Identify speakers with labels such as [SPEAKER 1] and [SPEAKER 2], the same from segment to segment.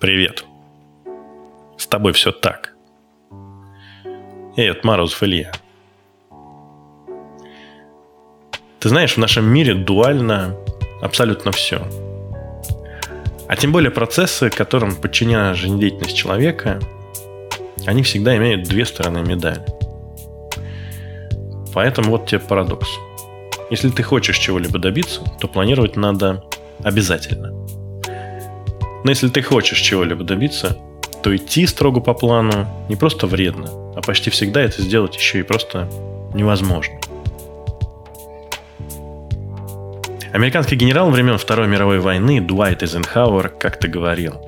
[SPEAKER 1] Привет. С тобой все так. Эй, это Морозов Илья. Ты знаешь, в нашем мире дуально абсолютно все. А тем более процессы, которым подчинена жизнедеятельность человека, они всегда имеют две стороны медали. Поэтому вот тебе парадокс. Если ты хочешь чего-либо добиться, то планировать надо обязательно. Но если ты хочешь чего-либо добиться, то идти строго по плану не просто вредно, а почти всегда это сделать еще и просто невозможно. Американский генерал времен Второй мировой войны Дуайт Эйзенхауэр как-то говорил.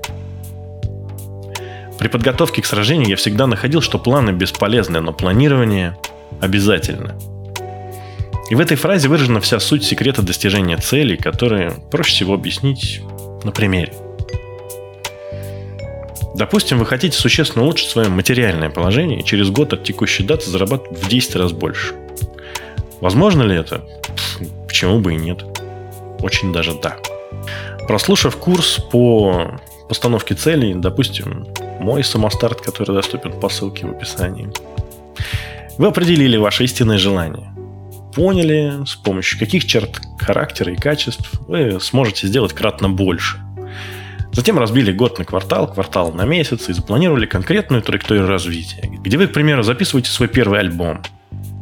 [SPEAKER 1] При подготовке к сражению я всегда находил, что планы бесполезны, но планирование обязательно. И в этой фразе выражена вся суть секрета достижения целей, которые проще всего объяснить на примере. Допустим, вы хотите существенно улучшить свое материальное положение и через год от текущей даты зарабатывать в 10 раз больше. Возможно ли это? Почему бы и нет? Очень даже да. Прослушав курс по постановке целей, допустим, мой самостарт, который доступен по ссылке в описании, вы определили ваше истинное желание. Поняли, с помощью каких черт характера и качеств вы сможете сделать кратно больше. Затем разбили год на квартал, квартал на месяц и запланировали конкретную траекторию развития, где вы, к примеру, записываете свой первый альбом,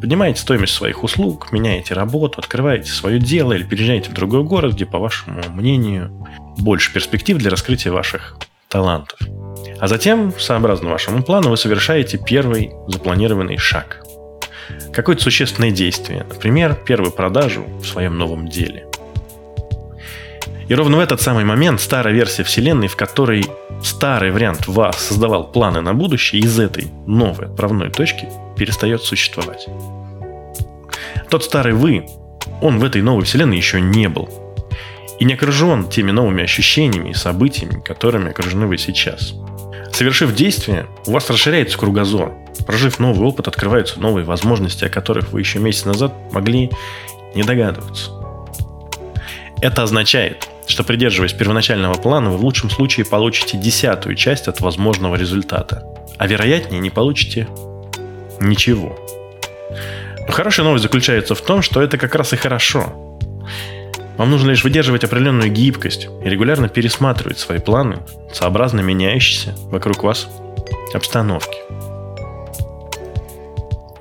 [SPEAKER 1] Поднимаете стоимость своих услуг, меняете работу, открываете свое дело или переезжаете в другой город, где, по вашему мнению, больше перспектив для раскрытия ваших талантов. А затем, сообразно вашему плану, вы совершаете первый запланированный шаг. Какое-то существенное действие, например, первую продажу в своем новом деле. И ровно в этот самый момент старая версия Вселенной, в которой старый вариант вас создавал планы на будущее, из этой новой отправной точки перестает существовать. Тот старый вы, он в этой новой вселенной еще не был. И не окружен теми новыми ощущениями и событиями, которыми окружены вы сейчас. Совершив действие, у вас расширяется кругозор. Прожив новый опыт, открываются новые возможности, о которых вы еще месяц назад могли не догадываться. Это означает, что придерживаясь первоначального плана, вы в лучшем случае получите десятую часть от возможного результата, а вероятнее не получите ничего. Но хорошая новость заключается в том, что это как раз и хорошо. Вам нужно лишь выдерживать определенную гибкость и регулярно пересматривать свои планы, сообразно меняющиеся вокруг вас обстановки.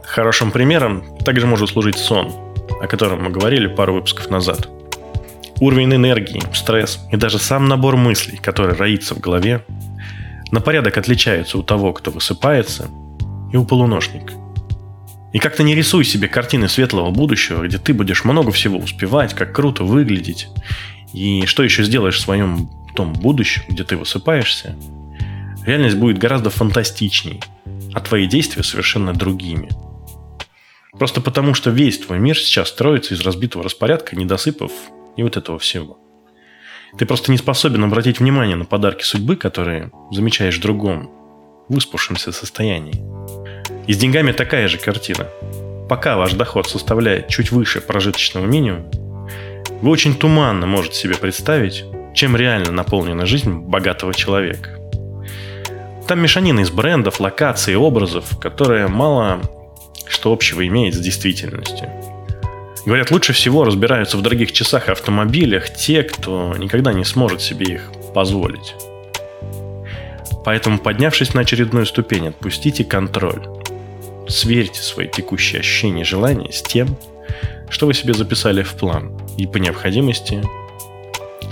[SPEAKER 1] Хорошим примером также может служить сон, о котором мы говорили пару выпусков назад. Уровень энергии, стресс и даже сам набор мыслей, который роится в голове, на порядок отличаются у того, кто высыпается, и у полуношника. И как-то не рисуй себе картины светлого будущего, где ты будешь много всего успевать, как круто выглядеть, и что еще сделаешь в своем том будущем, где ты высыпаешься. Реальность будет гораздо фантастичней, а твои действия совершенно другими. Просто потому, что весь твой мир сейчас строится из разбитого распорядка, недосыпав и вот этого всего. Ты просто не способен обратить внимание на подарки судьбы, которые замечаешь в другом, выспавшемся состоянии. И с деньгами такая же картина. Пока ваш доход составляет чуть выше прожиточного минимума, вы очень туманно можете себе представить, чем реально наполнена жизнь богатого человека. Там мешанина из брендов, локаций образов, которая мало что общего имеет с действительностью. Говорят, лучше всего разбираются в дорогих часах и автомобилях те, кто никогда не сможет себе их позволить. Поэтому, поднявшись на очередную ступень, отпустите контроль сверьте свои текущие ощущения и желания с тем, что вы себе записали в план, и по необходимости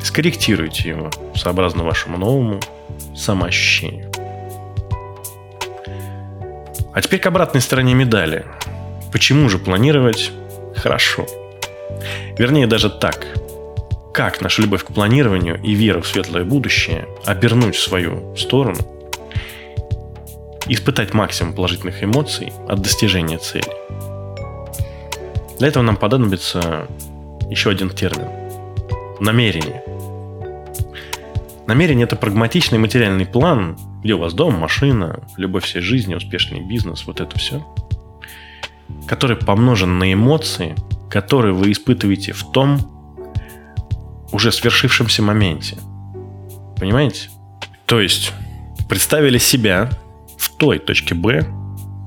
[SPEAKER 1] скорректируйте его сообразно вашему новому самоощущению. А теперь к обратной стороне медали. Почему же планировать хорошо? Вернее, даже так. Как наша любовь к планированию и вера в светлое будущее обернуть в свою сторону – испытать максимум положительных эмоций от достижения цели. Для этого нам понадобится еще один термин – намерение. Намерение – это прагматичный материальный план, где у вас дом, машина, любовь всей жизни, успешный бизнес, вот это все, который помножен на эмоции, которые вы испытываете в том уже свершившемся моменте. Понимаете? То есть представили себя в той точке Б,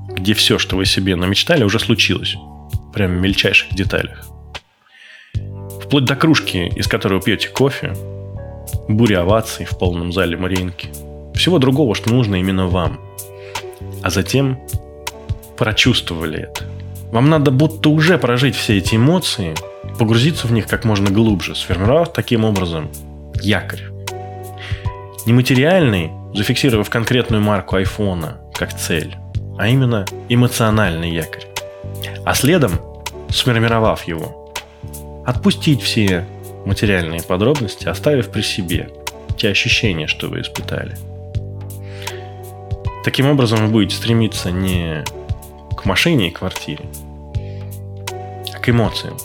[SPEAKER 1] где все, что вы себе намечтали, уже случилось. Прямо в мельчайших деталях. Вплоть до кружки, из которой вы пьете кофе, буря оваций в полном зале Мариинки. Всего другого, что нужно именно вам. А затем прочувствовали это. Вам надо будто уже прожить все эти эмоции, погрузиться в них как можно глубже, сформировав таким образом якорь. Нематериальный, зафиксировав конкретную марку айфона как цель, а именно эмоциональный якорь. А следом, сформировав его, отпустить все материальные подробности, оставив при себе те ощущения, что вы испытали. Таким образом, вы будете стремиться не к машине и квартире, а к эмоциям,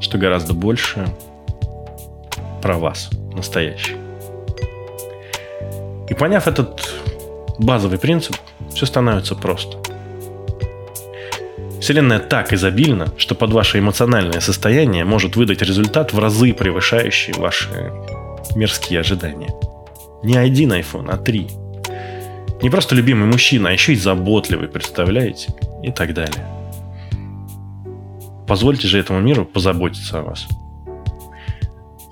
[SPEAKER 1] что гораздо больше про вас, настоящий. И поняв этот базовый принцип, все становится просто. Вселенная так изобильна, что под ваше эмоциональное состояние может выдать результат в разы превышающий ваши мирские ожидания. Не один iPhone, а три. Не просто любимый мужчина, а еще и заботливый, представляете? И так далее. Позвольте же этому миру позаботиться о вас.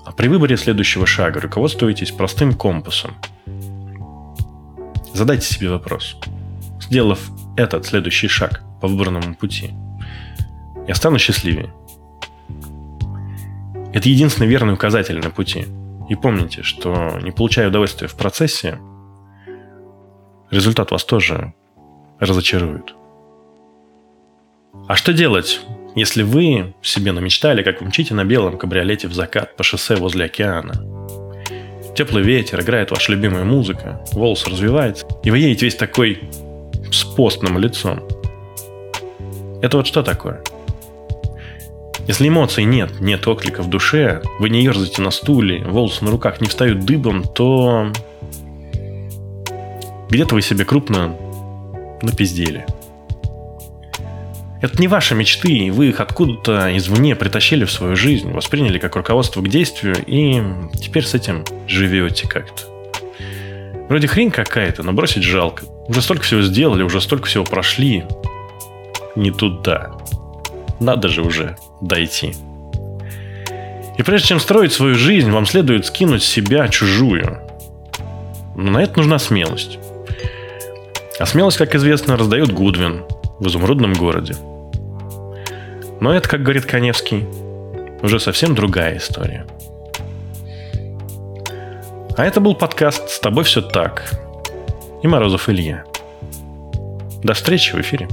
[SPEAKER 1] А при выборе следующего шага руководствуйтесь простым компасом. Задайте себе вопрос. Сделав этот следующий шаг по выбранному пути, я стану счастливее. Это единственный верный указатель на пути. И помните, что не получая удовольствия в процессе, результат вас тоже разочарует. А что делать, если вы себе намечтали, как мчите на белом кабриолете в закат по шоссе возле океана? Теплый ветер, играет ваша любимая музыка, волос развивается, и вы едете весь такой с постным лицом. Это вот что такое? Если эмоций нет, нет отклика в душе, вы не ерзаете на стуле, волосы на руках не встают дыбом, то где-то вы себе крупно напиздели. Это не ваши мечты, вы их откуда-то извне притащили в свою жизнь, восприняли как руководство к действию, и теперь с этим живете как-то. Вроде хрень какая-то, но бросить жалко. Уже столько всего сделали, уже столько всего прошли. Не туда. Надо же уже дойти. И прежде чем строить свою жизнь, вам следует скинуть себя чужую. Но на это нужна смелость. А смелость, как известно, раздает Гудвин в изумрудном городе. Но это, как говорит Коневский, уже совсем другая история. А это был подкаст «С тобой все так» и Морозов Илья. До встречи в эфире.